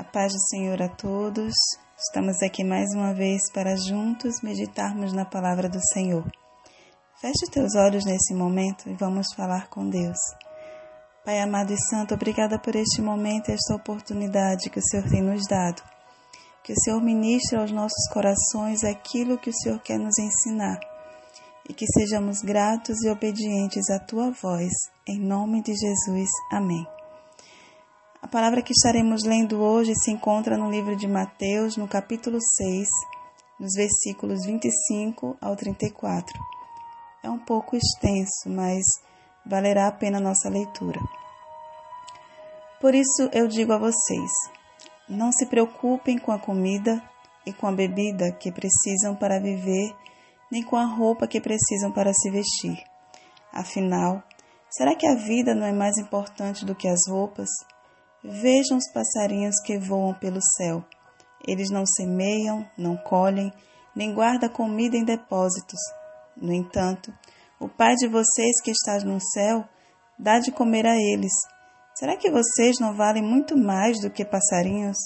A paz do Senhor a todos. Estamos aqui mais uma vez para juntos meditarmos na palavra do Senhor. Feche teus olhos nesse momento e vamos falar com Deus. Pai amado e santo, obrigada por este momento e esta oportunidade que o Senhor tem nos dado. Que o Senhor ministre aos nossos corações aquilo que o Senhor quer nos ensinar e que sejamos gratos e obedientes à tua voz. Em nome de Jesus. Amém. A palavra que estaremos lendo hoje se encontra no livro de Mateus, no capítulo 6, nos versículos 25 ao 34. É um pouco extenso, mas valerá a pena a nossa leitura. Por isso eu digo a vocês: não se preocupem com a comida e com a bebida que precisam para viver, nem com a roupa que precisam para se vestir. Afinal, será que a vida não é mais importante do que as roupas? Vejam os passarinhos que voam pelo céu. Eles não semeiam, não colhem, nem guardam comida em depósitos. No entanto, o Pai de vocês que está no céu dá de comer a eles. Será que vocês não valem muito mais do que passarinhos?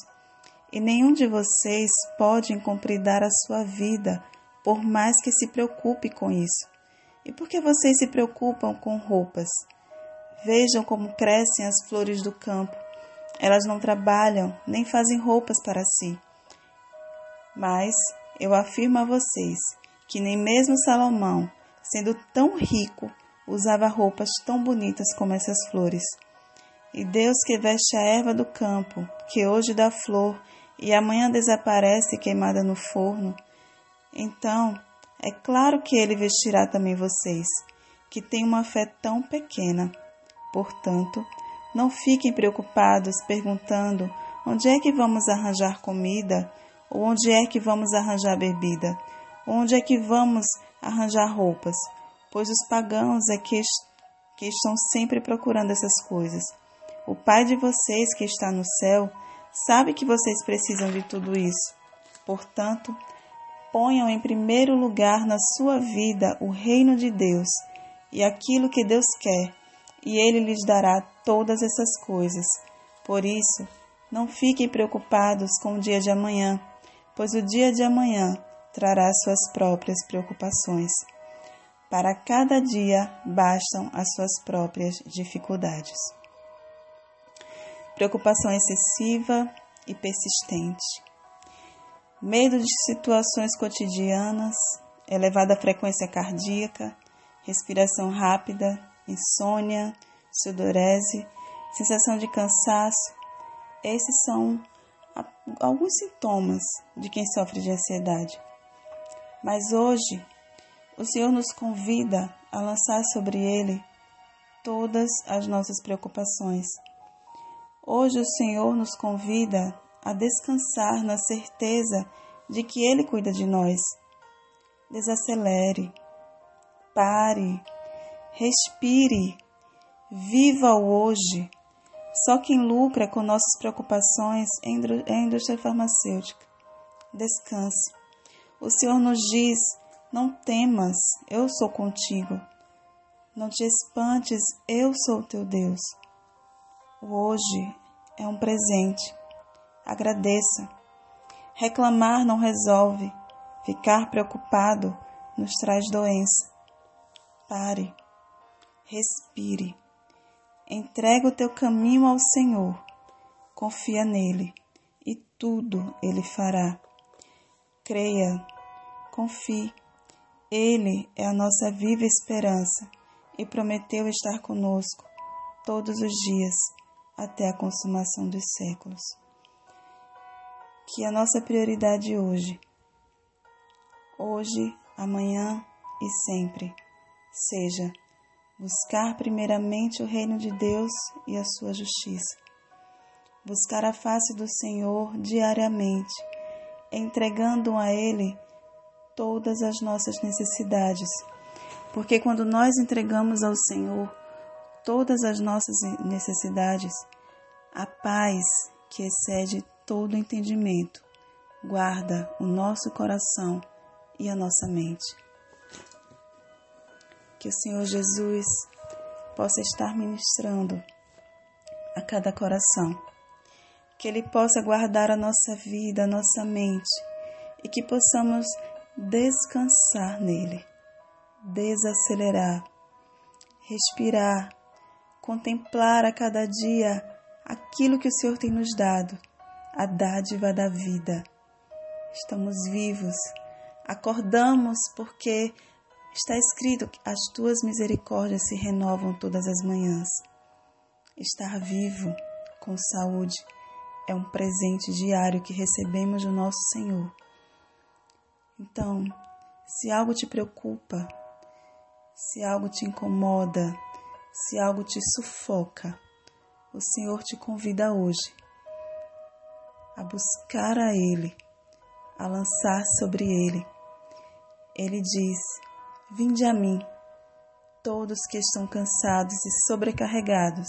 E nenhum de vocês pode incompridar a sua vida, por mais que se preocupe com isso. E por que vocês se preocupam com roupas? Vejam como crescem as flores do campo. Elas não trabalham nem fazem roupas para si. Mas eu afirmo a vocês que nem mesmo Salomão, sendo tão rico, usava roupas tão bonitas como essas flores. E Deus que veste a erva do campo, que hoje dá flor e amanhã desaparece queimada no forno, então é claro que Ele vestirá também vocês, que têm uma fé tão pequena. Portanto, não fiquem preocupados perguntando onde é que vamos arranjar comida, ou onde é que vamos arranjar bebida, onde é que vamos arranjar roupas, pois os pagãos é que, que estão sempre procurando essas coisas. O Pai de vocês que está no céu sabe que vocês precisam de tudo isso. Portanto, ponham em primeiro lugar na sua vida o reino de Deus e aquilo que Deus quer e ele lhes dará todas essas coisas. Por isso, não fiquem preocupados com o dia de amanhã, pois o dia de amanhã trará suas próprias preocupações. Para cada dia bastam as suas próprias dificuldades. Preocupação excessiva e persistente. Medo de situações cotidianas, elevada frequência cardíaca, respiração rápida, insônia, sudorese, sensação de cansaço. Esses são alguns sintomas de quem sofre de ansiedade. Mas hoje, o Senhor nos convida a lançar sobre Ele todas as nossas preocupações. Hoje, o Senhor nos convida a descansar na certeza de que Ele cuida de nós. Desacelere, pare, Respire. Viva o hoje. Só quem lucra com nossas preocupações é a indústria farmacêutica. Descanse. O Senhor nos diz: não temas, eu sou contigo. Não te espantes, eu sou teu Deus. O hoje é um presente. Agradeça. Reclamar não resolve. Ficar preocupado nos traz doença. Pare respire. Entrega o teu caminho ao Senhor, confia nele e tudo ele fará. Creia, confie. Ele é a nossa viva esperança e prometeu estar conosco todos os dias até a consumação dos séculos. Que a nossa prioridade hoje, hoje, amanhã e sempre, seja Buscar primeiramente o reino de Deus e a sua justiça. Buscar a face do Senhor diariamente, entregando a Ele todas as nossas necessidades. Porque quando nós entregamos ao Senhor todas as nossas necessidades, a paz que excede todo entendimento guarda o nosso coração e a nossa mente que o Senhor Jesus possa estar ministrando a cada coração. que Ele possa guardar a nossa vida, a nossa mente e que possamos descansar nele, desacelerar, respirar, contemplar a cada dia aquilo que o Senhor tem nos dado, a dádiva da vida. Estamos vivos, acordamos porque está escrito que as tuas misericórdias se renovam todas as manhãs. Estar vivo, com saúde, é um presente diário que recebemos do nosso Senhor. Então, se algo te preocupa, se algo te incomoda, se algo te sufoca, o Senhor te convida hoje a buscar a Ele, a lançar sobre Ele. Ele diz: Vinde a mim, todos que estão cansados e sobrecarregados,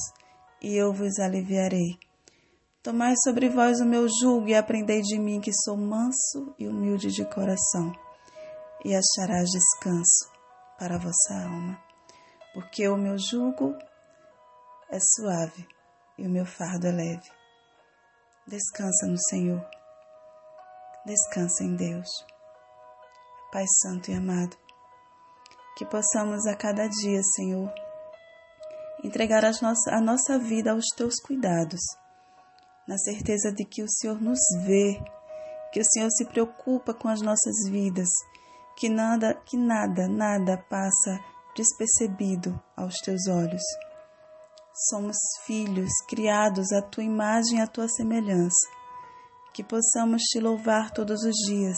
e eu vos aliviarei. Tomai sobre vós o meu jugo e aprendei de mim, que sou manso e humilde de coração, e acharás descanso para a vossa alma porque o meu jugo é suave e o meu fardo é leve. Descansa no Senhor. Descansa em Deus. Pai Santo e amado, que possamos a cada dia, Senhor, entregar a nossa vida aos teus cuidados, na certeza de que o Senhor nos vê, que o Senhor se preocupa com as nossas vidas, que nada, que nada, nada passa despercebido aos teus olhos. Somos filhos criados à tua imagem e à tua semelhança. Que possamos te louvar todos os dias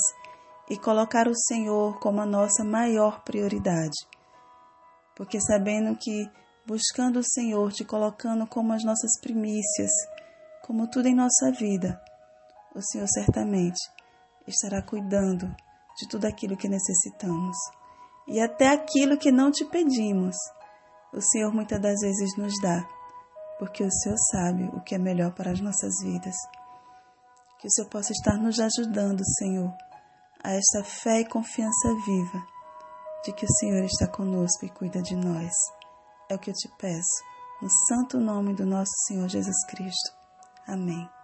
e colocar o Senhor como a nossa maior prioridade. Porque sabendo que buscando o Senhor, te colocando como as nossas primícias, como tudo em nossa vida, o Senhor certamente estará cuidando de tudo aquilo que necessitamos e até aquilo que não te pedimos, o Senhor muitas das vezes nos dá, porque o Senhor sabe o que é melhor para as nossas vidas. Que o Senhor possa estar nos ajudando, Senhor, a esta fé e confiança viva de que o Senhor está conosco e cuida de nós. É o que eu te peço, no santo nome do nosso Senhor Jesus Cristo. Amém.